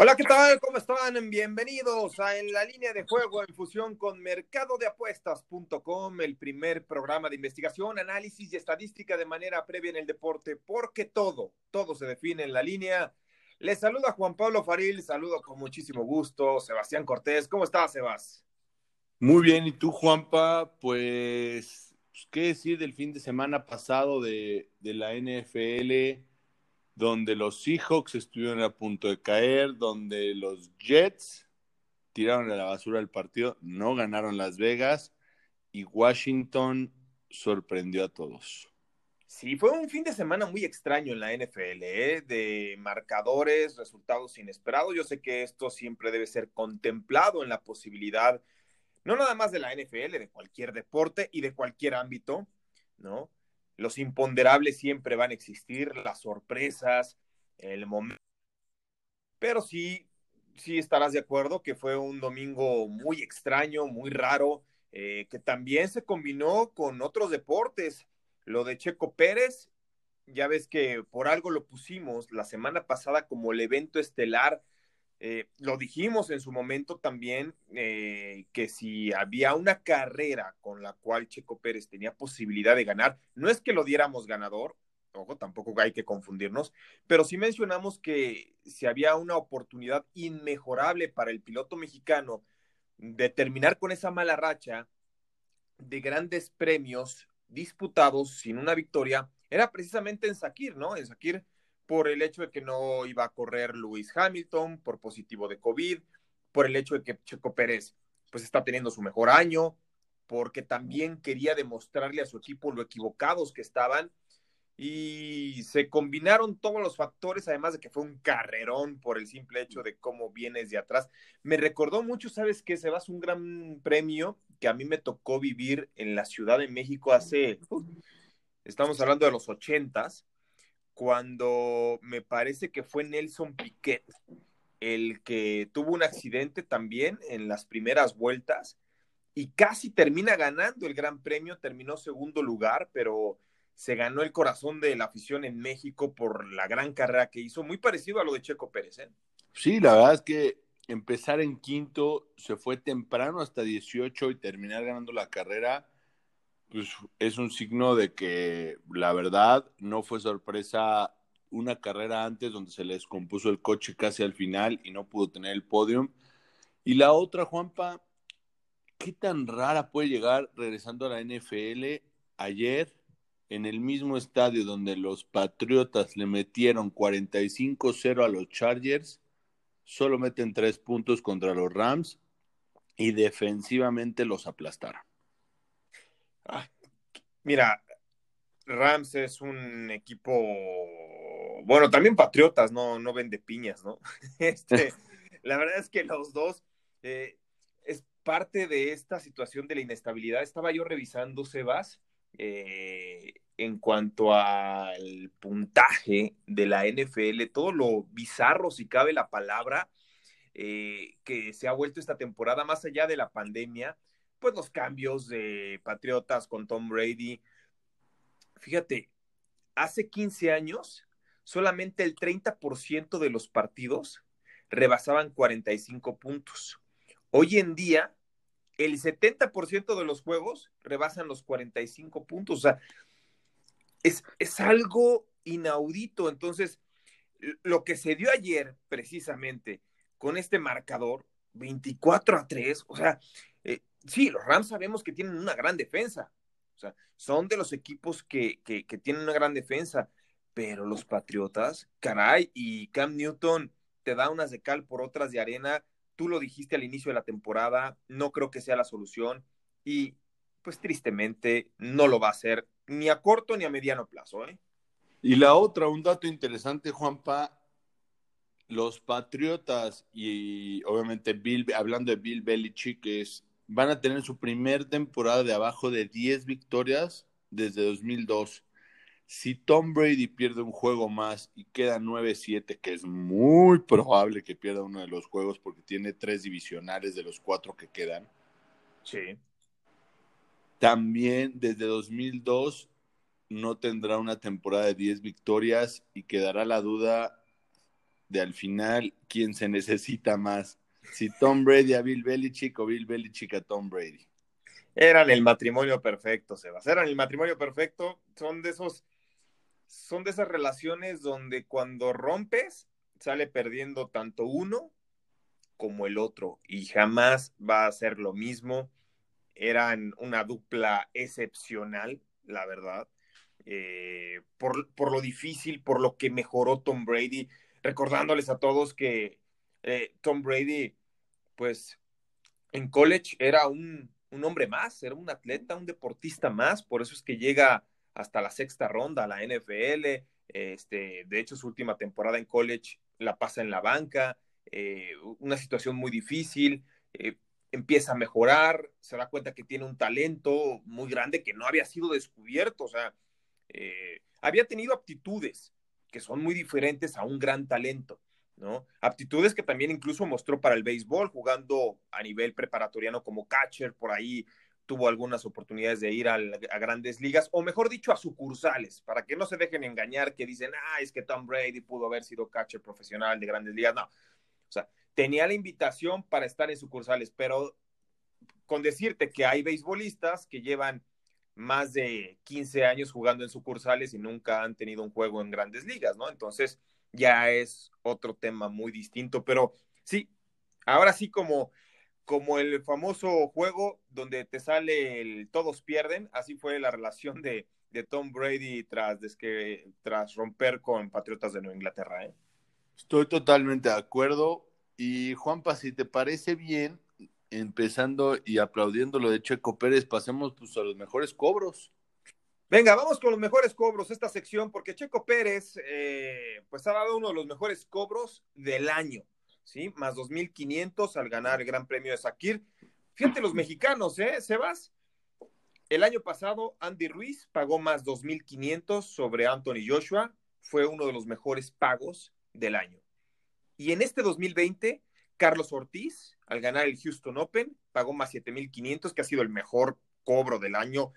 Hola, ¿qué tal? ¿Cómo están? Bienvenidos a En la línea de juego en fusión con mercadodeapuestas.com, el primer programa de investigación, análisis y estadística de manera previa en el deporte, porque todo, todo se define en la línea. Les saluda Juan Pablo Faril, saludo con muchísimo gusto. Sebastián Cortés, ¿cómo estás, Sebas? Muy bien, ¿y tú, Juanpa? Pues, ¿qué decir del fin de semana pasado de, de la NFL? Donde los Seahawks estuvieron a punto de caer, donde los Jets tiraron a la basura el partido, no ganaron Las Vegas y Washington sorprendió a todos. Sí, fue un fin de semana muy extraño en la NFL, ¿eh? de marcadores, resultados inesperados. Yo sé que esto siempre debe ser contemplado en la posibilidad, no nada más de la NFL, de cualquier deporte y de cualquier ámbito, ¿no? Los imponderables siempre van a existir, las sorpresas, el momento. Pero sí, sí estarás de acuerdo que fue un domingo muy extraño, muy raro, eh, que también se combinó con otros deportes. Lo de Checo Pérez, ya ves que por algo lo pusimos la semana pasada como el evento estelar eh, lo dijimos en su momento también eh, que si había una carrera con la cual Checo Pérez tenía posibilidad de ganar, no es que lo diéramos ganador, tampoco hay que confundirnos, pero sí mencionamos que si había una oportunidad inmejorable para el piloto mexicano de terminar con esa mala racha de grandes premios disputados sin una victoria, era precisamente en Sakir, ¿no? En Sakir por el hecho de que no iba a correr Luis Hamilton por positivo de COVID, por el hecho de que Checo Pérez pues está teniendo su mejor año, porque también quería demostrarle a su equipo lo equivocados que estaban y se combinaron todos los factores, además de que fue un carrerón por el simple hecho de cómo vienes de atrás. Me recordó mucho, ¿sabes qué? Se va un gran premio que a mí me tocó vivir en la Ciudad de México hace, estamos hablando de los ochentas, cuando me parece que fue Nelson Piquet el que tuvo un accidente también en las primeras vueltas y casi termina ganando el Gran Premio, terminó segundo lugar, pero se ganó el corazón de la afición en México por la gran carrera que hizo, muy parecido a lo de Checo Pérez. ¿eh? Sí, la verdad es que empezar en quinto se fue temprano hasta 18 y terminar ganando la carrera pues es un signo de que la verdad no fue sorpresa una carrera antes donde se les compuso el coche casi al final y no pudo tener el podium. Y la otra, Juanpa, ¿qué tan rara puede llegar regresando a la NFL? Ayer, en el mismo estadio donde los Patriotas le metieron 45-0 a los Chargers, solo meten tres puntos contra los Rams y defensivamente los aplastaron. Mira, Rams es un equipo, bueno, también Patriotas, no, no vende piñas, ¿no? Este, la verdad es que los dos eh, es parte de esta situación de la inestabilidad. Estaba yo revisando, Sebas, eh, en cuanto al puntaje de la NFL, todo lo bizarro, si cabe la palabra, eh, que se ha vuelto esta temporada, más allá de la pandemia, pues los cambios de Patriotas con Tom Brady. Fíjate, hace 15 años solamente el 30% de los partidos rebasaban 45 puntos. Hoy en día, el 70% de los juegos rebasan los 45 puntos. O sea, es, es algo inaudito. Entonces, lo que se dio ayer, precisamente, con este marcador, 24 a 3, o sea, sí, los Rams sabemos que tienen una gran defensa. O sea, son de los equipos que, que, tienen una gran defensa. Pero los Patriotas, caray, y Cam Newton te da unas de cal por otras de arena. Tú lo dijiste al inicio de la temporada, no creo que sea la solución. Y pues tristemente no lo va a hacer ni a corto ni a mediano plazo. ¿eh? Y la otra, un dato interesante, Juanpa, los Patriotas y obviamente Bill, hablando de Bill Belichick, es van a tener su primer temporada de abajo de 10 victorias desde 2002. Si Tom Brady pierde un juego más y queda 9-7, que es muy probable que pierda uno de los juegos porque tiene tres divisionales de los cuatro que quedan. Sí. También desde 2002 no tendrá una temporada de 10 victorias y quedará la duda de al final quién se necesita más. Si Tom Brady a Bill Belichick o Bill Belichick a Tom Brady. Eran el matrimonio perfecto, Sebas. Eran el matrimonio perfecto. Son de esos, son de esas relaciones donde cuando rompes, sale perdiendo tanto uno como el otro. Y jamás va a ser lo mismo. Eran una dupla excepcional, la verdad. Eh, por, por, lo difícil, por lo que mejoró Tom Brady, recordándoles a todos que eh, Tom Brady, pues en college era un, un, hombre más, era un atleta, un deportista más, por eso es que llega hasta la sexta ronda a la NFL, este, de hecho su última temporada en college la pasa en la banca, eh, una situación muy difícil, empieza a mejorar, se da cuenta que tiene un talento muy grande que no había sido descubierto, o sea, eh, había tenido aptitudes que son muy diferentes a un gran talento, ¿no? Aptitudes que también incluso mostró para el béisbol, jugando a nivel preparatoriano como catcher, por ahí tuvo algunas oportunidades de ir a, grandes ligas, o mejor dicho, a sucursales, para que no se dejen engañar que dicen, ah, es que Tom Brady pudo haber sido catcher profesional de grandes ligas. No, o sea, tenía la invitación para estar en sucursales, pero con decirte que hay beisbolistas que llevan más de 15 años jugando en sucursales y nunca han tenido un juego en grandes ligas, ¿no? Entonces ya es otro tema muy distinto, pero sí, ahora sí como, como el famoso juego donde te sale el todos pierden, así fue la relación de, de Tom Brady tras, tras romper con Patriotas de Nueva Inglaterra. ¿eh? Estoy totalmente de acuerdo. Y Juanpa, si te parece bien, empezando y aplaudiendo lo de Checo Pérez, pasemos pues, a los mejores cobros. Venga, vamos con los mejores cobros esta sección, porque Checo Pérez, eh, pues ha dado uno de los mejores cobros del año, ¿sí? Más 2.500 al ganar el Gran Premio de Sakir. Fíjate los mexicanos, ¿eh, Sebas? El año pasado, Andy Ruiz pagó más 2.500 sobre Anthony Joshua. Fue uno de los mejores pagos del año. Y en este 2020, Carlos Ortiz al ganar el Houston Open, pagó más 7.500, que ha sido el mejor cobro del año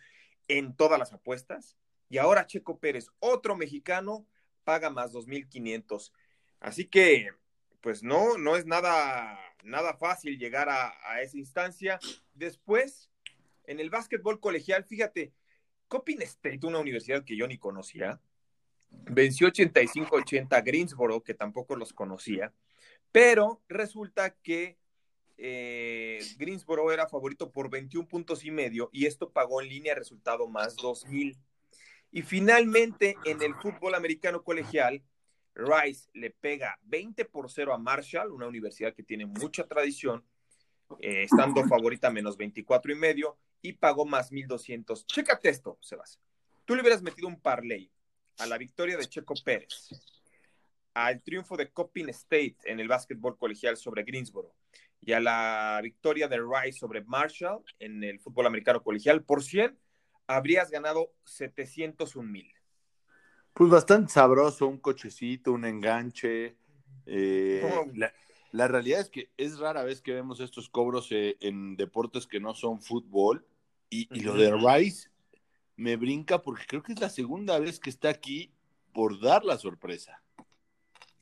en todas las apuestas. Y ahora Checo Pérez, otro mexicano, paga más 2.500. Así que, pues no, no es nada, nada fácil llegar a, a esa instancia. Después, en el básquetbol colegial, fíjate, Coppin State, una universidad que yo ni conocía, venció 85-80 a Greensboro, que tampoco los conocía, pero resulta que eh, Greensboro era favorito por 21 puntos y medio y esto pagó en línea resultado más 2000. Y finalmente en el fútbol americano colegial, Rice le pega 20 por 0 a Marshall, una universidad que tiene mucha tradición, eh, estando favorita menos 24 y medio y pagó más 1200. Chécate esto, Sebas. Tú le hubieras metido un parlay a la victoria de Checo Pérez, al triunfo de Coppin State en el básquetbol colegial sobre Greensboro y a la victoria de Rice sobre Marshall en el fútbol americano colegial por 100, habrías ganado 701 mil. Pues bastante sabroso, un cochecito, un enganche. Eh, la, realidad es que es rara vez que vemos estos cobros eh, en deportes que no son fútbol. Y, y, lo de Rice me brinca porque creo que es la segunda vez que está aquí por dar la sorpresa.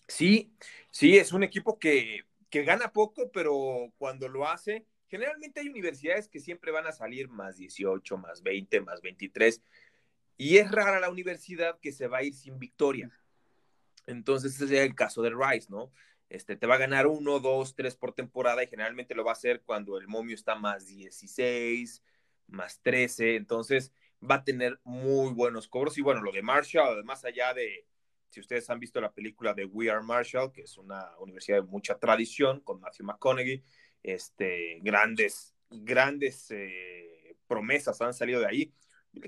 Sí, sí, es un equipo que que gana poco, pero cuando lo hace, generalmente hay universidades que siempre van a salir más 18, más 20, más 23, y es rara la universidad que se va a ir sin victoria. Entonces, ese es el caso de Rice, ¿no? Este, te va a ganar uno, dos, tres por temporada y generalmente lo va a hacer cuando el momio está más 16, más 13, entonces va a tener muy buenos cobros. Y bueno, lo de Marshall, más allá de, si ustedes han visto la película de We Are Marshall, que es una universidad de mucha tradición con Matthew McConaughey, este, grandes, grandes eh, promesas han salido de ahí.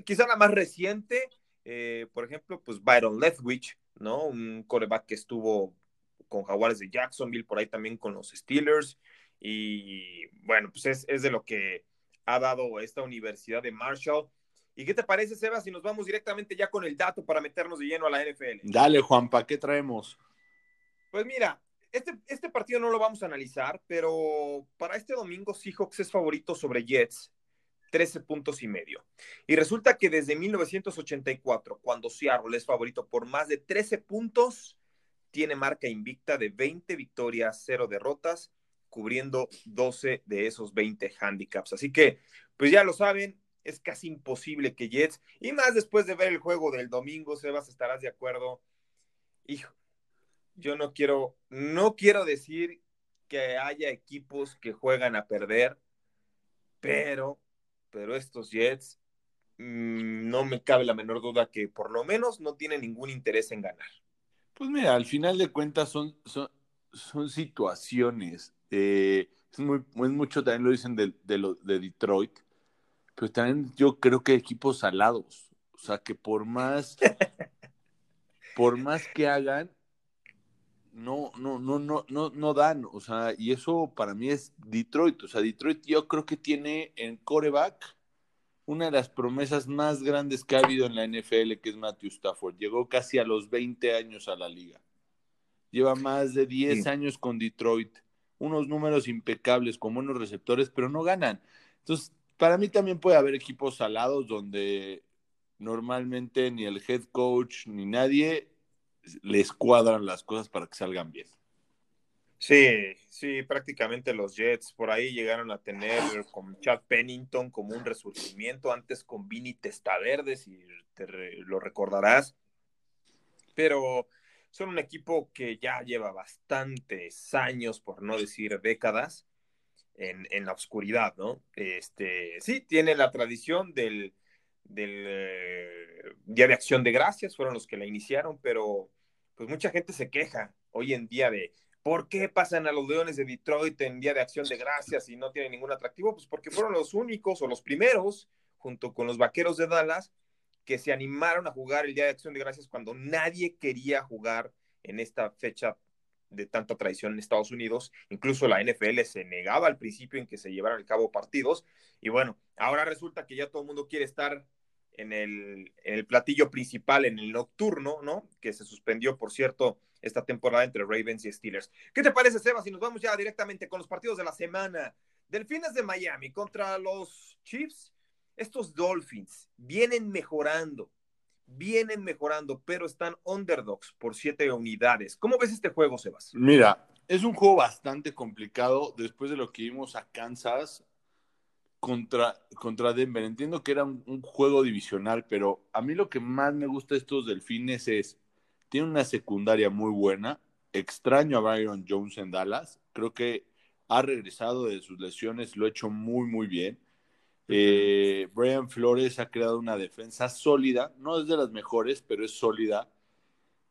Quizá la más reciente, eh, por ejemplo, pues Byron Leftwich, ¿no? Un coreback que estuvo con Jaguares de Jacksonville, por ahí también con los Steelers. Y bueno, pues es, es de lo que ha dado esta Universidad de Marshall. ¿Y qué te parece, Seba, si nos vamos directamente ya con el dato para meternos de lleno a la NFL? Dale, Juanpa, ¿qué traemos? Pues mira, este, este partido no lo vamos a analizar, pero para este domingo Seahawks es favorito sobre Jets, 13 puntos y medio. Y resulta que desde 1984, cuando Seattle es favorito por más de 13 puntos, tiene marca invicta de 20 victorias, 0 derrotas, cubriendo 12 de esos 20 handicaps. Así que, pues ya lo saben, es casi imposible que Jets, y más después de ver el juego del domingo, Sebas, estarás de acuerdo. Hijo, yo no quiero, no quiero decir que haya equipos que juegan a perder, pero, pero estos Jets mm, no me cabe la menor duda que por lo menos no tienen ningún interés en ganar. Pues mira, al final de cuentas son, son, son situaciones. Eh, es, muy, es mucho, también lo dicen de, de, Detroit, pero también yo creo que equipos alados. O sea, que por más, por más que hagan, no, no, no, no, no, no dan. O sea, y eso para mí es Detroit. O sea, Detroit yo creo que tiene en coreback una de las promesas más grandes que ha habido en la NFL, que es Matthew Stafford. Llegó casi a los 20 años a la liga. Lleva más de 10 sí. años con Detroit. Unos números impecables con buenos receptores, pero no ganan. Entonces, para mí también puede haber equipos salados donde normalmente ni el head coach ni nadie les cuadran las cosas para que salgan bien. Sí, sí, prácticamente los Jets por ahí llegaron a tener con Chad Pennington como un resurgimiento, antes con Vinny Testaverde, si te lo recordarás. Pero son un equipo que ya lleva bastantes años, por no decir décadas, en, la oscuridad, ¿no? Este, sí, tiene la tradición del, del eh, Día de Acción de Gracias, fueron los que la iniciaron, pero pues mucha gente se queja hoy en día de ¿Por qué pasan a los Leones de Detroit en Día de Acción de Gracias y no tienen ningún atractivo? Pues porque fueron los únicos o los primeros, junto con los Vaqueros de Dallas, que se animaron a jugar el Día de Acción de Gracias cuando nadie quería jugar en esta fecha de tanta tradición en Estados Unidos. Incluso la NFL se negaba al principio en que se llevaran a cabo partidos. Y bueno, ahora resulta que ya todo el mundo quiere estar en el, en el platillo principal, en el nocturno, ¿no? Que se suspendió, por cierto, esta temporada entre Ravens y Steelers. ¿Qué te parece, Seba? Si nos vamos ya directamente con los partidos de la semana. Delfines de Miami contra los Chiefs. Estos Dolphins vienen mejorando, vienen mejorando, pero están underdogs por siete unidades. ¿Cómo ves este juego, Sebas? Mira, es un juego bastante complicado después de lo que vimos a Kansas contra, contra Denver. Entiendo que era un, un, juego divisional, pero a mí lo que más me gusta de estos delfines es, tiene una secundaria muy buena. Extraño a Byron Jones en Dallas. Creo que ha regresado de sus lesiones, lo ha hecho muy, muy bien. Eh, Brian Flores ha creado una defensa sólida, no es de las mejores, pero es sólida.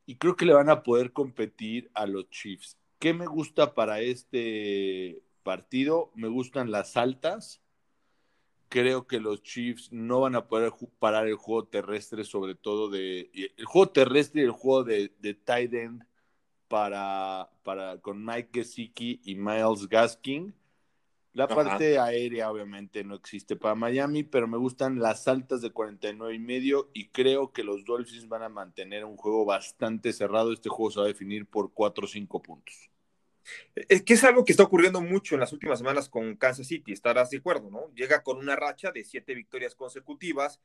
Y creo que le van a poder competir a los Chiefs. ¿Qué me gusta para este partido? Me gustan las altas creo que los Chiefs no van a poder parar el juego terrestre, sobre todo de el juego terrestre y el juego de, de tight para, para con Mike Gesicki y Miles Gaskin. La Ajá. parte aérea obviamente no existe para Miami, pero me gustan las altas de 49 y medio y creo que los Dolphins van a mantener un juego bastante cerrado. Este juego se va a definir por 4 o 5 puntos. Es que es algo que está ocurriendo mucho en las últimas semanas con Kansas City, estarás de acuerdo, ¿no? Llega con una racha de siete victorias consecutivas,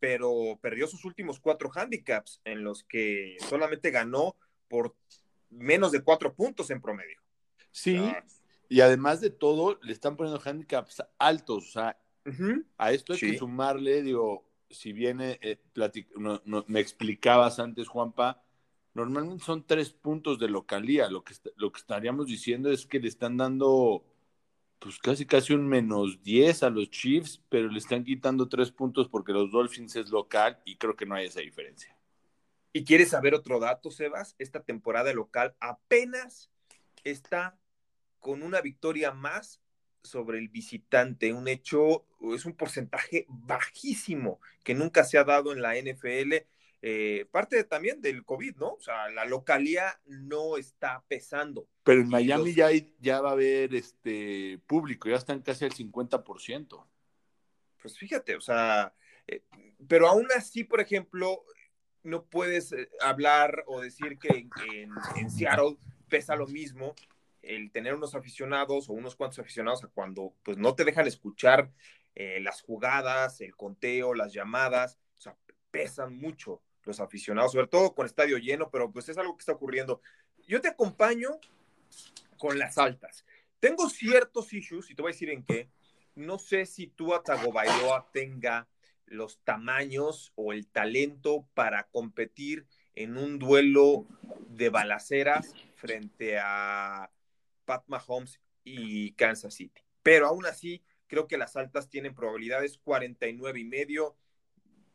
pero perdió sus últimos cuatro handicaps en los que solamente ganó por menos de cuatro puntos en promedio. Sí, o sea, y además de todo, le están poniendo handicaps altos, o sea, uh -huh. a esto hay sí. que sumarle, digo, si viene, eh, no, no, me explicabas antes, Juanpa, normalmente son tres puntos de localía. Lo que, lo que estaríamos diciendo es que le están dando pues casi casi un menos 10 a los Chiefs, pero le están quitando tres puntos porque los Dolphins es local y creo que no hay esa diferencia. ¿Y quieres saber otro dato, Sebas? Esta temporada local apenas está con una victoria más sobre el visitante, un hecho, es un porcentaje bajísimo que nunca se ha dado en la NFL eh, parte también del COVID, ¿no? O sea, la localía no está pesando. Pero en Miami los... ya, hay, ya va a haber este público, ya están casi al 50%. Pues fíjate, o sea, eh, pero aún así, por ejemplo, no puedes eh, hablar o decir que en, en, en, Seattle pesa lo mismo el tener unos aficionados o unos cuantos aficionados a cuando pues no te dejan escuchar eh, las jugadas, el conteo, las llamadas, o sea, pesan mucho los aficionados, sobre todo con estadio lleno, pero pues es algo que está ocurriendo. yo te acompaño con las altas. Tengo ciertos issues, y te voy a decir en qué. No sé si tú Tagovailoa tenga los tamaños o el talento para competir en un duelo de balaceras frente a Pat Mahomes y Kansas City. Pero aún así, creo que las altas tienen probabilidades 49 y medio.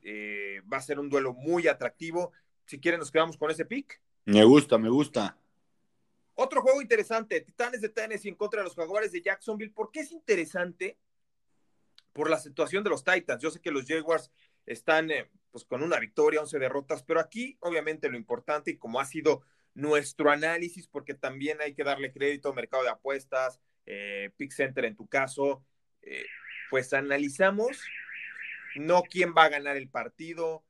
Eh, va a ser un duelo muy atractivo. Si quieren, nos quedamos con ese pick. Me gusta, me gusta. Otro juego interesante, Titanes de Tennessee en contra de los Jaguares de Jacksonville. ¿Por qué es interesante? Por la situación de los Titans. Yo sé que los Jaguars están eh, pues con una victoria, 11 derrotas, pero aquí obviamente lo importante y como ha sido nuestro análisis, porque también hay que darle crédito al mercado de apuestas, eh, Pick Center en tu caso, eh, pues analizamos no quién va a ganar el partido,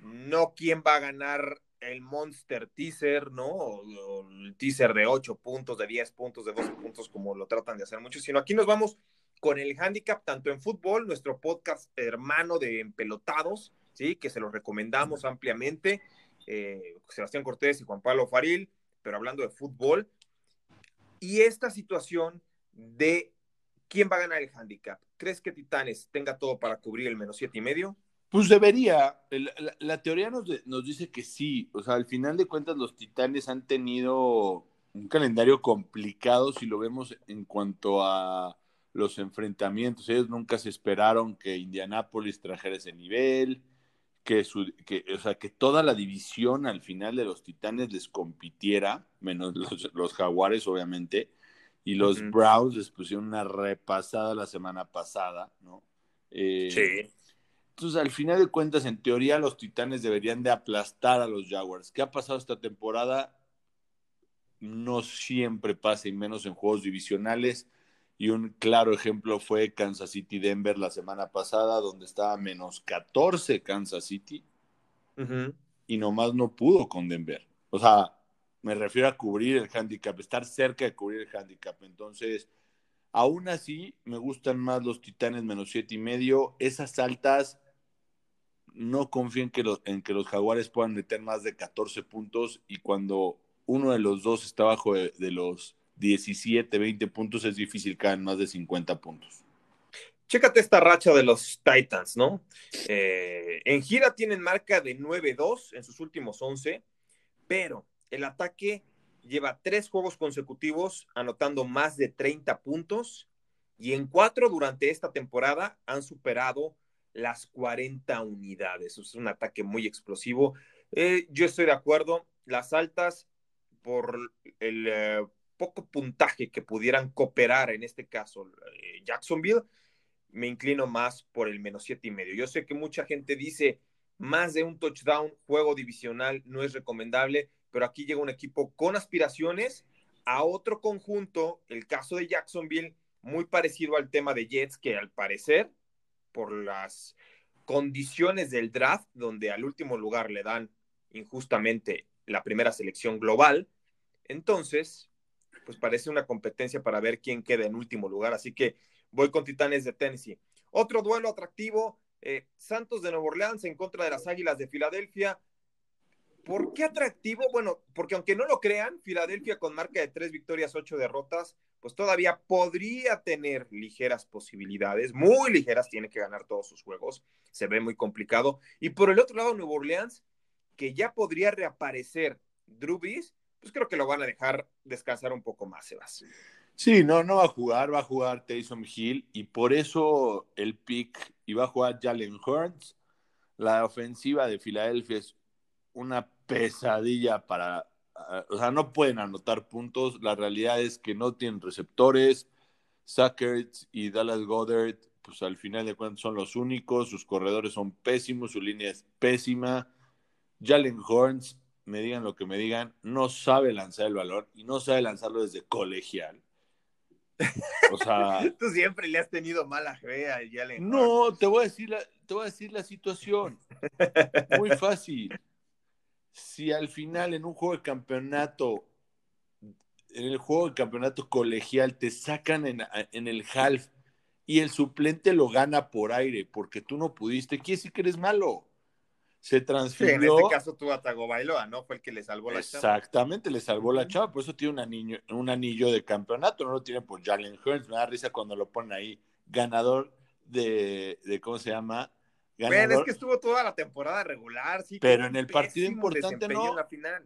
no quién va a ganar el Monster Teaser, ¿no? O, el teaser de 8 puntos, de 10 puntos, de 12 puntos, como lo tratan de hacer muchos, sino aquí nos vamos con el handicap, tanto en fútbol, nuestro podcast hermano de Empelotados, ¿sí? Que se los recomendamos ampliamente, eh, Sebastián Cortés y Juan Pablo Faril, pero hablando de fútbol, y esta situación de quién va a ganar el handicap. ¿Crees que Titanes tenga todo para cubrir el menos siete y medio? Pues debería. La, teoría nos, nos, dice que sí. O sea, al final de cuentas, los Titanes han tenido un calendario complicado si lo vemos en cuanto a los enfrentamientos. Ellos nunca se esperaron que Indianápolis trajera ese nivel, que, su, que, o sea, que toda la división al final de los Titanes les compitiera, menos los, los Jaguares, obviamente. Y los Browns les pusieron una repasada la semana pasada, ¿no? Eh, sí entonces, al final de cuentas, en teoría, los Titanes deberían de aplastar a los Jaguars. ¿Qué ha pasado esta temporada? No siempre pasa, y menos en juegos divisionales. Y un claro ejemplo fue Kansas City Denver la semana pasada, donde estaba menos 14 Kansas City. Y nomás no pudo con Denver. O sea, me refiero a cubrir el handicap, estar cerca de cubrir el handicap. Entonces, aún así, me gustan más los Titanes menos siete y medio. Esas altas no confío en que, los, en que los jaguares puedan meter más de 14 puntos y cuando uno de los dos está bajo de, los 17, 20 puntos es difícil caer más de 50 puntos. Chécate esta racha de los Titans, ¿no? Eh, en gira tienen marca de 9-2 en sus últimos 11, pero el ataque lleva tres juegos consecutivos anotando más de 30 puntos y en cuatro durante esta temporada han superado las 40 unidades. Es un ataque muy explosivo. Eh, yo estoy de acuerdo. Las altas, por el eh, poco puntaje que pudieran cooperar, en este caso eh, Jacksonville, me inclino más por el menos siete y medio. Yo sé que mucha gente dice más de un touchdown, juego divisional no es recomendable, pero aquí llega un equipo con aspiraciones a otro conjunto, el caso de Jacksonville, muy parecido al tema de Jets, que al parecer por las condiciones del draft, donde al último lugar le dan injustamente la primera selección global. Entonces, pues parece una competencia para ver quién queda en último lugar. Así que voy con Titanes de Tennessee. Otro duelo atractivo, eh, Santos de Nueva Orleans en contra de las Águilas de Filadelfia. ¿Por qué atractivo? Bueno, porque aunque no lo crean, Filadelfia con marca de tres victorias, ocho derrotas, pues todavía podría tener ligeras posibilidades, muy ligeras, tiene que ganar todos sus juegos, se ve muy complicado. Y por el otro lado, Nuevo Orleans, que ya podría reaparecer Drew pues creo que lo van a dejar descansar un poco más, Sebas. Sí, no, no va a jugar, va a jugar Taysom Hill y por eso el pick y va a jugar Jalen Hurts. La ofensiva de Filadelfia es una pesadilla para o sea, no pueden anotar puntos. La realidad es que no tienen receptores. Sackers y Dallas Goddard, pues al final de cuentas son los únicos. Sus corredores son pésimos, su línea es pésima. Jalen Horns, me digan lo que me digan, no sabe lanzar el balón y no sabe lanzarlo desde colegial. O sea, tú siempre le has tenido mala fe a Jalen No, te voy a decir la, te voy a decir la situación. Muy fácil si al final en un juego de campeonato, en el juego de campeonato colegial, te sacan en, el half y el suplente lo gana por aire porque tú no pudiste, quiere decir que eres malo. Se transfirió. en este caso tuvo a Tagovailoa, ¿no? Fue el que le salvó la chava. Exactamente, le salvó la chava, por eso tiene un anillo, un anillo de campeonato, no lo tiene por Jalen Hurts, me da risa cuando lo ponen ahí, ganador de, de ¿cómo se llama? Ganador, es que estuvo toda la temporada regular, sí. Pero en el partido importante no.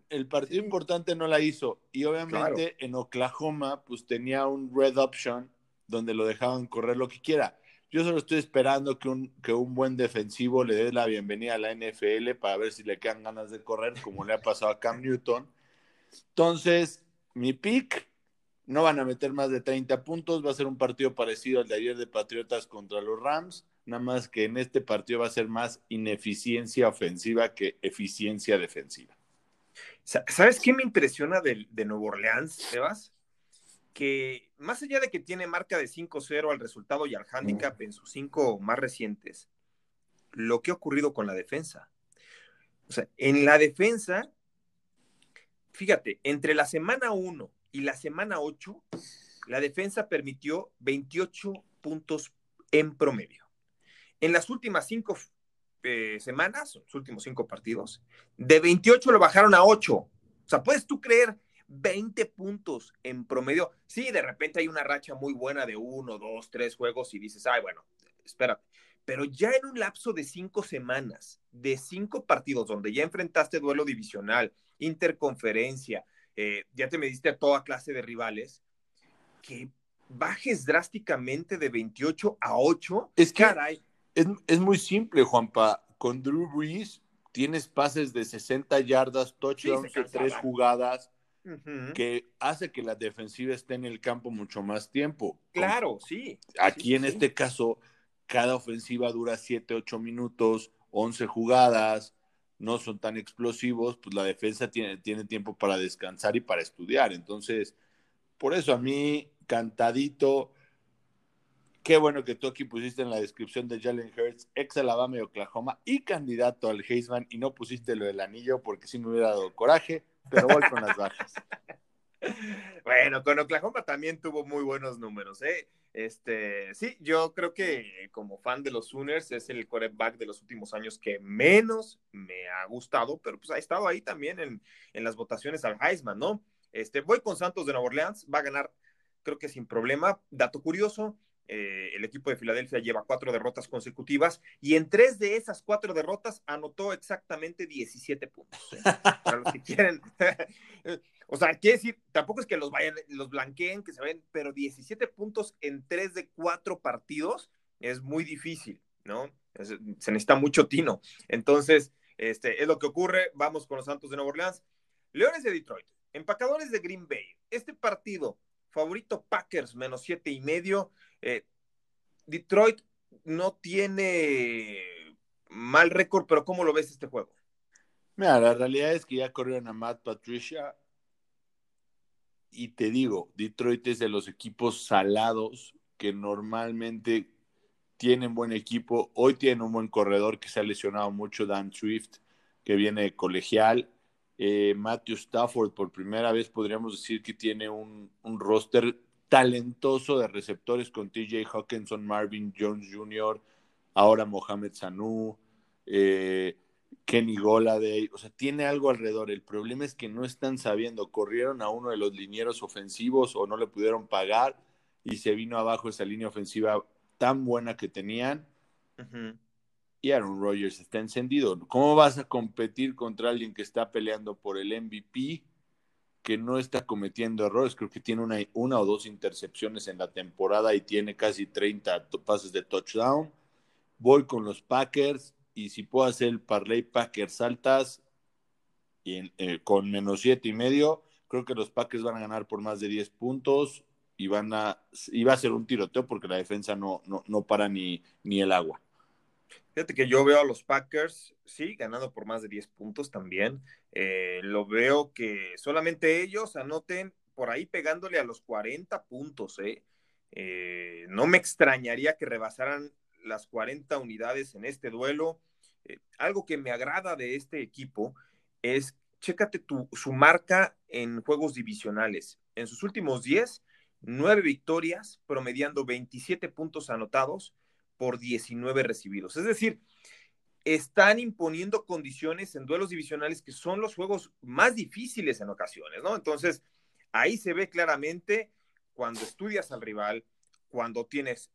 El partido importante no la hizo. Y obviamente en Oklahoma, pues tenía un red option donde lo dejaban correr lo que quiera. Yo solo estoy esperando que un, que un buen defensivo le dé la bienvenida a la NFL para ver si le quedan ganas de correr, como le ha pasado a Cam Newton. Entonces, mi pick, no van a meter más de 30 puntos, va a ser un partido parecido al de ayer de Patriotas contra los Rams, nada más que en este partido va a ser más ineficiencia ofensiva que eficiencia defensiva. ¿Sabes qué me impresiona de, de Nuevo Orleans, Sebas? Que más allá de que tiene marca de 5-0 al resultado y al handicap en sus cinco más recientes, lo que ha ocurrido con la defensa. O sea, en la defensa, fíjate, entre la semana 1 y la semana 8, la defensa permitió 28 puntos en promedio. En las últimas cinco eh, semanas, los últimos cinco partidos, de 28 lo bajaron a 8. O sea, ¿puedes tú creer 20 puntos en promedio. Sí, de repente hay una racha muy buena de uno, dos, tres juegos y dices, ay, bueno, espérate. Pero ya en un lapso de cinco semanas, de cinco partidos donde ya enfrentaste duelo divisional, interconferencia, eh, ya te mediste a toda clase de rivales, que bajes drásticamente de 28 a 8. Es que caray. Es, es muy simple, Juanpa. Con Drew Brees tienes pases de 60 yardas, touchdowns de tres jugadas que hace que la defensiva esté en el campo mucho más tiempo. Claro, sí. Aquí en este caso, cada ofensiva dura 7, 8 minutos, 11 jugadas, no son tan explosivos, pues la defensa tiene, tiene tiempo para descansar y para estudiar. Entonces, por eso a mí, cantadito, qué bueno que tú aquí pusiste en la descripción de Jalen Hurts, ex Alabama y Oklahoma y candidato al Heisman y no pusiste lo del anillo porque sí me hubiera dado coraje pero voy con las bajas. Bueno, con Oklahoma también tuvo muy buenos números, ¿eh? Este, sí, yo creo que como fan de los Sooners es el quarterback de los últimos años que menos me ha gustado, pero pues ha estado ahí también en, en las votaciones al Heisman, ¿no? Este, voy con Santos de Nueva Orleans, va a ganar, creo que sin problema. Dato curioso, eh, el equipo de Filadelfia lleva cuatro derrotas consecutivas y en tres de esas cuatro derrotas anotó exactamente 17 puntos. ¿eh? Quieren. o sea, quiere decir, tampoco es que los vayan, los blanqueen, que se ven, pero 17 puntos en tres de cuatro partidos es muy difícil, ¿no? se necesita mucho tino. Entonces, este, es lo que ocurre. Vamos con los Santos de Nueva Orleans. Leones de Detroit, empacadores de Green Bay. Este partido, favorito Packers, menos siete y medio. Eh, Detroit no tiene mal récord, pero ¿cómo lo ves este juego? Mira, la realidad es que ya corrieron a Matt Patricia y te digo, Detroit es de los equipos salados que normalmente tienen buen equipo. Hoy tienen un buen corredor que se ha lesionado mucho, Dan Swift, que viene colegial. Eh, Matthew Stafford, por primera vez podríamos decir que tiene un, roster talentoso de receptores con TJ Hawkinson, Marvin Jones Jr., ahora Mohamed Sanu, eh, Kenny Goladay, o sea, tiene algo alrededor. El problema es que no están sabiendo, corrieron a uno de los linieros ofensivos o no le pudieron pagar y se vino abajo esa línea ofensiva tan buena que tenían. Y Aaron Rodgers está encendido. ¿Cómo vas a competir contra alguien que está peleando por el MVP? que no está cometiendo errores, creo que tiene una, o dos intercepciones en la temporada y tiene casi 30 pases de touchdown. Voy con los Packers y si puedo hacer el parlay Packers altas eh, con menos siete y medio, creo que los Packers van a ganar por más de 10 puntos y van a y va a ser un tiroteo porque la defensa no, no, no para ni, ni el agua. Fíjate que yo veo a los Packers, sí, ganando por más de 10 puntos también. Eh, lo veo que solamente ellos anoten por ahí pegándole a los 40 puntos. ¿eh? Eh, no me extrañaría que rebasaran las 40 unidades en este duelo. algo que me agrada de este equipo es, chécate tu, su marca en juegos divisionales. En sus últimos 10, 9 victorias, promediando 27 puntos anotados por 19 recibidos. Es decir, están imponiendo condiciones en duelos divisionales que son los juegos más difíciles en ocasiones, ¿no? Entonces, ahí se ve claramente cuando estudias al rival, cuando tienes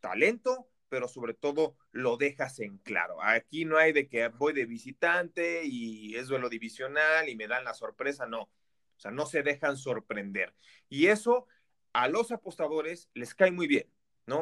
talento, pero sobre todo lo dejas en claro. Aquí no hay de que voy de visitante y es duelo divisional y me dan la sorpresa, no. O sea, no se dejan sorprender. Y eso a los apostadores les cae muy bien,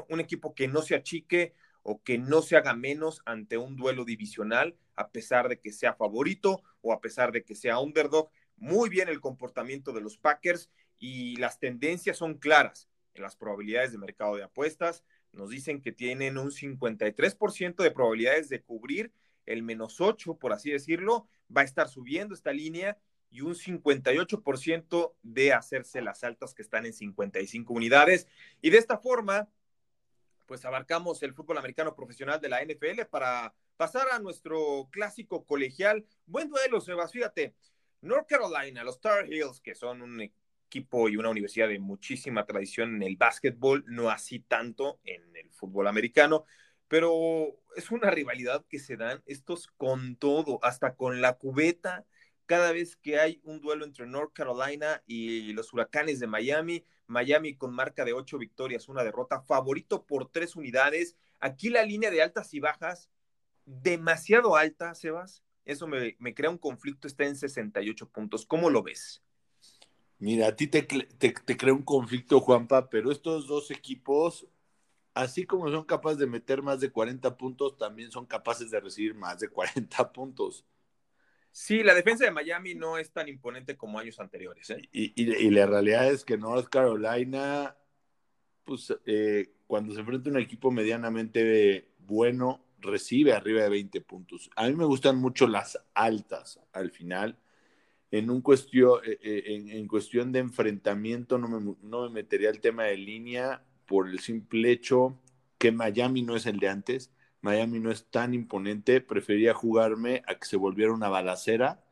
Un equipo que no se achique o que no se haga menos ante un duelo divisional, a pesar de que sea favorito o a pesar de que sea underdog. Muy bien el comportamiento de los Packers y las tendencias son claras en las probabilidades de mercado de apuestas. Nos dicen que tienen un 53% de probabilidades de cubrir el menos 8, por así decirlo. Va a estar subiendo esta línea y un 58% de hacerse las altas que están en 55 unidades. Y de esta forma, pues abarcamos el fútbol americano profesional de la NFL para pasar a nuestro clásico colegial. Buen duelo, Sebas, fíjate. North Carolina, los Tar Heels, que son un equipo y una universidad de muchísima tradición en el básquetbol, no así tanto en el fútbol americano, pero es una rivalidad que se dan estos con todo, hasta con la cubeta, cada vez que hay un duelo entre North Carolina y los huracanes de Miami, Miami con marca de ocho victorias, una derrota, favorito por tres unidades. Aquí la línea de altas y bajas, demasiado alta, Sebas. Eso me, crea un conflicto, está en 68 puntos. ¿Cómo lo ves? Mira, a ti te, te, crea un conflicto, Juanpa, pero estos dos equipos, así como son capaces de meter más de 40 puntos, también son capaces de recibir más de 40 puntos. Sí, la defensa de Miami no es tan imponente como años anteriores. ¿eh? Y, la realidad es que North Carolina, pues eh, cuando se enfrenta a un equipo medianamente bueno, recibe arriba de 20 puntos. A mí me gustan mucho las altas al final en, un cuestión, eh, eh, en, cuestión de enfrentamiento no me, no me metería el tema de línea por el simple hecho que Miami no es el de antes. Miami no es tan imponente. Prefería jugarme a que se volviera una balacera.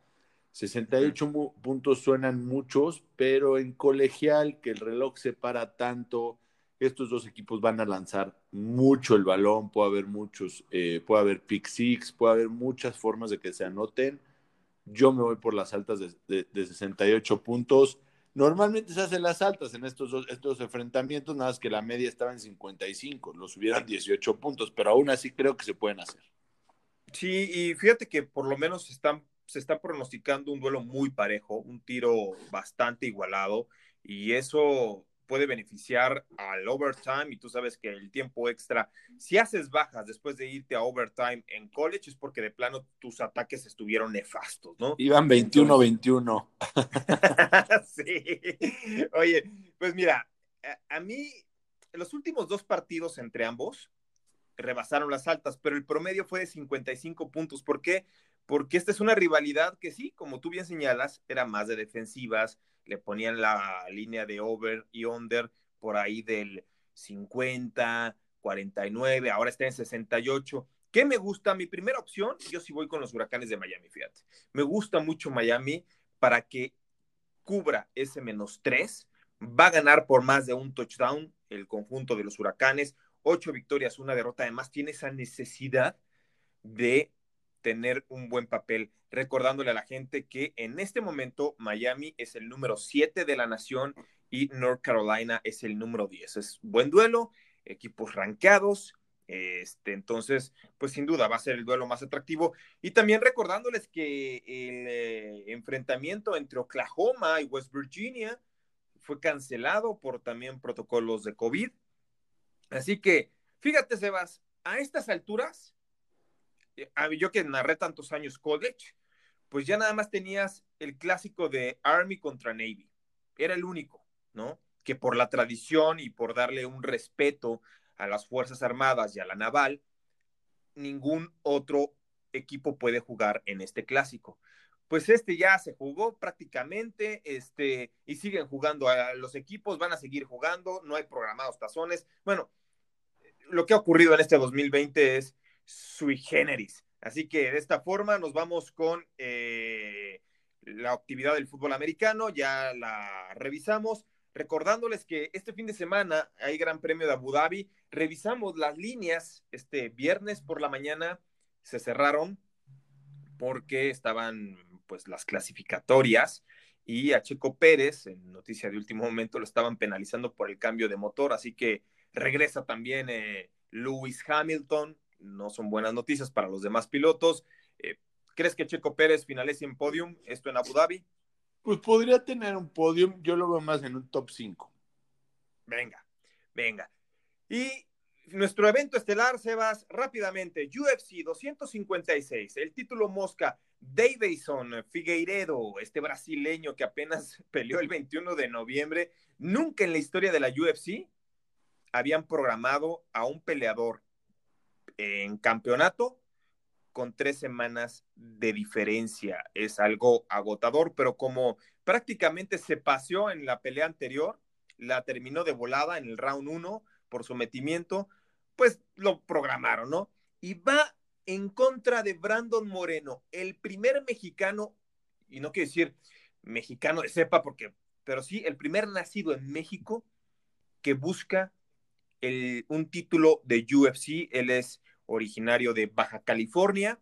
68 puntos suenan muchos, pero en colegial, que el reloj se para tanto, estos dos equipos van a lanzar mucho el balón. Puede haber muchos, eh, puede haber pick six, puede haber muchas formas de que se anoten. Yo me voy por las altas de, 68 puntos. Normalmente se hacen las altas en estos, estos enfrentamientos, nada más que la media estaba en 55, los subieran 18 puntos, pero aún así creo que se pueden hacer. Sí, y fíjate que por lo menos se está pronosticando un duelo muy parejo, un tiro bastante igualado, y eso puede beneficiar al overtime y tú sabes que el tiempo extra, si haces bajas después de irte a overtime en college es porque de plano tus ataques estuvieron nefastos, ¿no? Iban 21-21. sí. Oye, pues mira, a, mí los últimos dos partidos entre ambos rebasaron las altas, pero el promedio fue de 55 puntos. ¿Por qué? Porque esta es una rivalidad que sí, como tú bien señalas, era más de defensivas, le ponían la línea de over y under por ahí del 50, 49, ahora está en 68. ¿Qué me gusta? Mi primera opción, yo sí voy con los huracanes de Miami, fíjate. Me gusta mucho Miami para que cubra ese menos 3. Va a ganar por más de un touchdown el conjunto de los huracanes. Ocho victorias, una derrota. Además, tiene esa necesidad de tener un buen papel, recordándole a la gente que en este momento Miami es el número 7 de la nación y North Carolina es el número 10. Es buen duelo, equipos rankeados, este, entonces, pues sin duda va a ser el duelo más atractivo. Y también recordándoles que el eh, enfrentamiento entre Oklahoma y West Virginia fue cancelado por también protocolos de COVID. Así que, fíjate, Sebas, a estas alturas, yo que narré tantos años college, pues ya nada más tenías el clásico de Army contra Navy. Era el único, ¿no? Que por la tradición y por darle un respeto a las Fuerzas Armadas y a la naval, ningún otro equipo puede jugar en este clásico. Pues este ya se jugó prácticamente, este, y siguen jugando a los equipos, van a seguir jugando, no hay programados tazones. Bueno, lo que ha ocurrido en este 2020 es sui generis. Así que de esta forma nos vamos con eh, la actividad del fútbol americano, ya la revisamos. Recordándoles que este fin de semana hay Gran Premio de Abu Dhabi. Revisamos las líneas este viernes por la mañana. se cerraron porque estaban pues las clasificatorias y a Checo Pérez, en noticia de último momento, lo estaban penalizando por el cambio de motor, así que regresa también eh, Lewis Hamilton, no son buenas noticias para los demás pilotos. Eh, ¿Crees que Checo Pérez finalice en podium, esto en Abu Dhabi? Pues podría tener un podium, yo lo veo más en un top 5. Venga, venga. Y nuestro evento estelar, Sebas, rápidamente, UFC 256, el título Mosca, Davison Figueiredo, este brasileño que apenas peleó el 21 de noviembre, nunca en la historia de la UFC habían programado a un peleador en campeonato con tres semanas de diferencia. Es algo agotador, pero como prácticamente se paseó en la pelea anterior, la terminó de volada en el round 1 por sometimiento, pues lo programaron, ¿no? Y va en contra de Brandon Moreno, el primer mexicano, y no quiero decir mexicano de cepa, porque, pero sí, el primer nacido en México que busca un título de UFC. Él es originario de Baja California.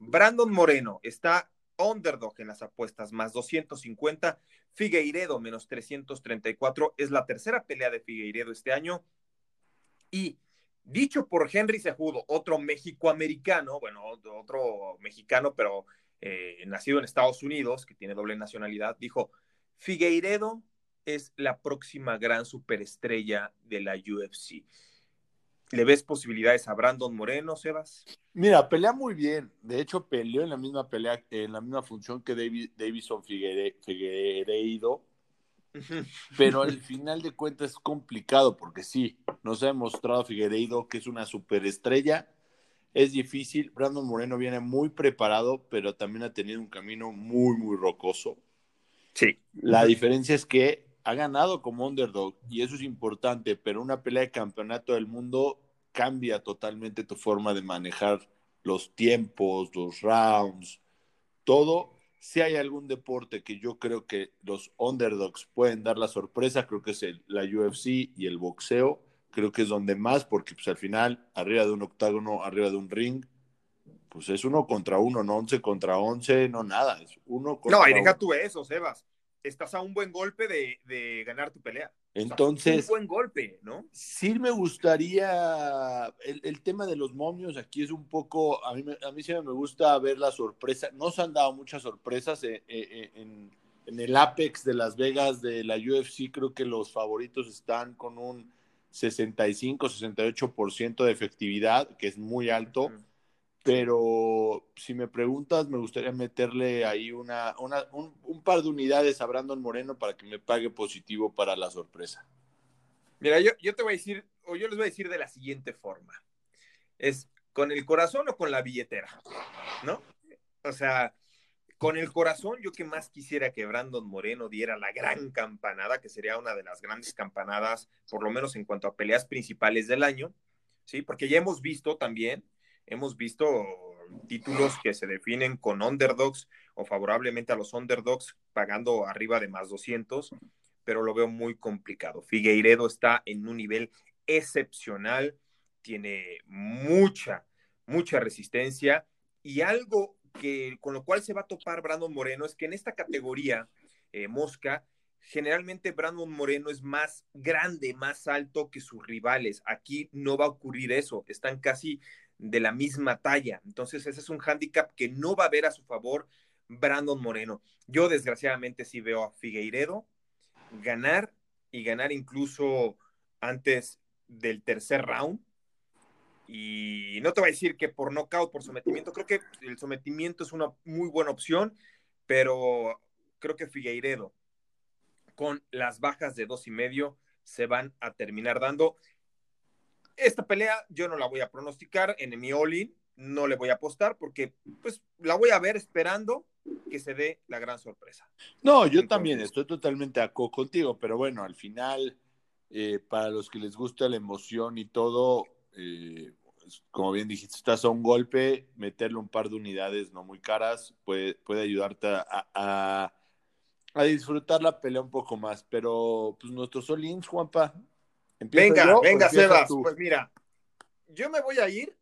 Brandon Moreno está underdog en las apuestas, más 250. Figueiredo, menos 334. Es la tercera pelea de Figueiredo este año. Y dicho por Henry Sejudo, otro mexicoamericano, bueno, otro mexicano, pero eh, nacido en Estados Unidos, que tiene doble nacionalidad, dijo, Figueiredo es la próxima gran superestrella de la UFC. ¿Le ves posibilidades a Brandon Moreno, Sebas? Mira, pelea muy bien. De hecho, peleó en la misma pelea, en la misma función que David, Davison Figueiredo. Pero al final de cuentas es complicado porque sí, nos ha demostrado Figueiredo que es una superestrella. Es difícil. Brandon Moreno viene muy preparado, pero también ha tenido un camino muy, muy rocoso. Sí. La diferencia es que ha ganado como underdog y eso es importante, pero una pelea de campeonato del mundo cambia totalmente tu forma de manejar los tiempos, los rounds, todo. Si hay algún deporte que yo creo que los underdogs pueden dar la sorpresa, creo que es la UFC y el boxeo. Creo que es donde más, porque pues al final, arriba de un octágono, arriba de un ring, pues es uno contra uno, no once contra once, no nada, es uno contra No, y deja tú eso, Sebas estás a un buen golpe de, ganar tu pelea. Entonces, un buen golpe, ¿no? Sí me gustaría, el, tema de los momios aquí es un poco, a mí, a mí siempre me gusta ver la sorpresa, no se han dado muchas sorpresas eh, eh, eh, en, en, el Apex de Las Vegas de la UFC, creo que los favoritos están con un 65-68% de efectividad, que es muy alto pero si me preguntas, me gustaría meterle ahí una, un, par de unidades a Brandon Moreno para que me pague positivo para la sorpresa. Mira, yo, yo te voy a decir, o yo les voy a decir de la siguiente forma. Es con el corazón o con la billetera, ¿no? O sea, con el corazón, yo que más quisiera que Brandon Moreno diera la gran campanada, que sería una de las grandes campanadas, por lo menos en cuanto a peleas principales del año, ¿sí? Porque ya hemos visto también hemos visto títulos que se definen con underdogs o favorablemente a los underdogs pagando arriba de más 200, pero lo veo muy complicado. Figueiredo está en un nivel excepcional, tiene mucha, mucha resistencia y algo que con lo cual se va a topar Brandon Moreno es que en esta categoría eh, Mosca, generalmente Brandon Moreno es más grande, más alto que sus rivales. Aquí no va a ocurrir eso, están casi de la misma talla. Entonces, ese es un hándicap que no va a ver a su favor Brandon Moreno. Yo, desgraciadamente, sí veo a Figueiredo ganar y ganar incluso antes del tercer round. Y no te voy a decir que por nocaut, por sometimiento, creo que el sometimiento es una muy buena opción, pero creo que Figueiredo con las bajas de dos y medio se van a terminar dando. Esta pelea yo no la voy a pronosticar en mi all no le voy a apostar porque pues la voy a ver esperando que se dé la gran sorpresa. No, yo también estoy totalmente a contigo, pero bueno, al final, eh, para los que les gusta la emoción y todo, eh, como bien dijiste, estás a un golpe, meterle un par de unidades no muy caras puede, puede ayudarte a, a, disfrutar la pelea un poco más, pero pues nuestros all Juanpa, Venga, venga, Sebas. Pues mira, yo me voy a ir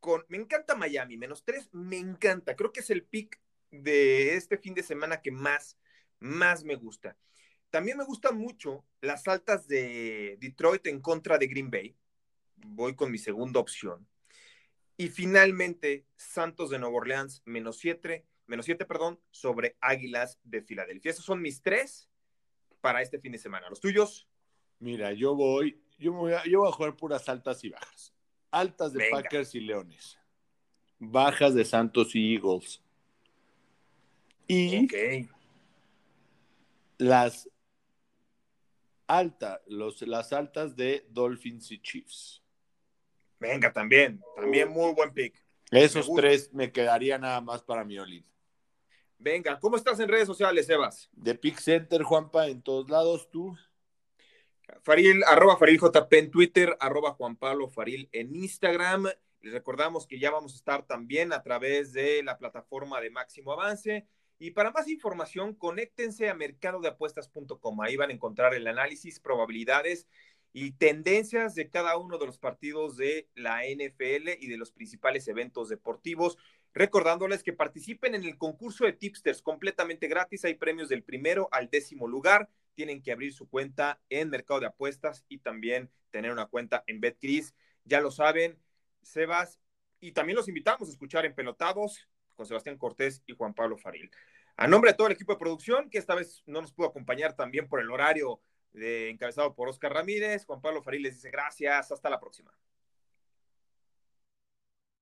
con, me encanta Miami, menos tres, me encanta. Creo que es el pick de este fin de semana que más, más me gusta. También me gustan mucho las altas de Detroit en contra de Green Bay. Voy con mi segunda opción. Y finalmente, Santos de Nueva Orleans, menos siete, menos siete, perdón, sobre Águilas de Filadelfia. Esos son mis tres para este fin de semana. ¿Los tuyos? Mira, yo voy, yo voy a, yo voy a jugar puras altas y bajas altas de Packers y Leones, bajas de Santos y Eagles. Y las altas, los, las altas de Dolphins y Chiefs. Venga, también, también muy buen pick. Esos tres me quedarían nada más para mi Olin. Venga, ¿cómo estás en redes sociales, Sebas? De Pick Center, Juanpa, en todos lados, tú. Faril, arroba Faril JP en Twitter, arroba Juan Pablo Faril en Instagram. Les recordamos que ya vamos a estar también a través de la plataforma de Máximo Avance. Y para más información, conéctense a mercadodeapuestas.com. Ahí van a encontrar el análisis, probabilidades y tendencias de cada uno de los partidos de la NFL y de los principales eventos deportivos. Recordándoles que participen en el concurso de tipsters completamente gratis. Hay premios del primero al décimo lugar tienen que abrir su cuenta en Mercado de Apuestas y también tener una cuenta en BetCris. Ya lo saben, Sebas, y también los invitamos a escuchar en Pelotados con Sebastián Cortés y Juan Pablo Faril. A nombre de todo el equipo de producción, que esta vez no nos pudo acompañar también por el horario de, encabezado por Oscar Ramírez, Juan Pablo Faril les dice gracias, hasta la próxima.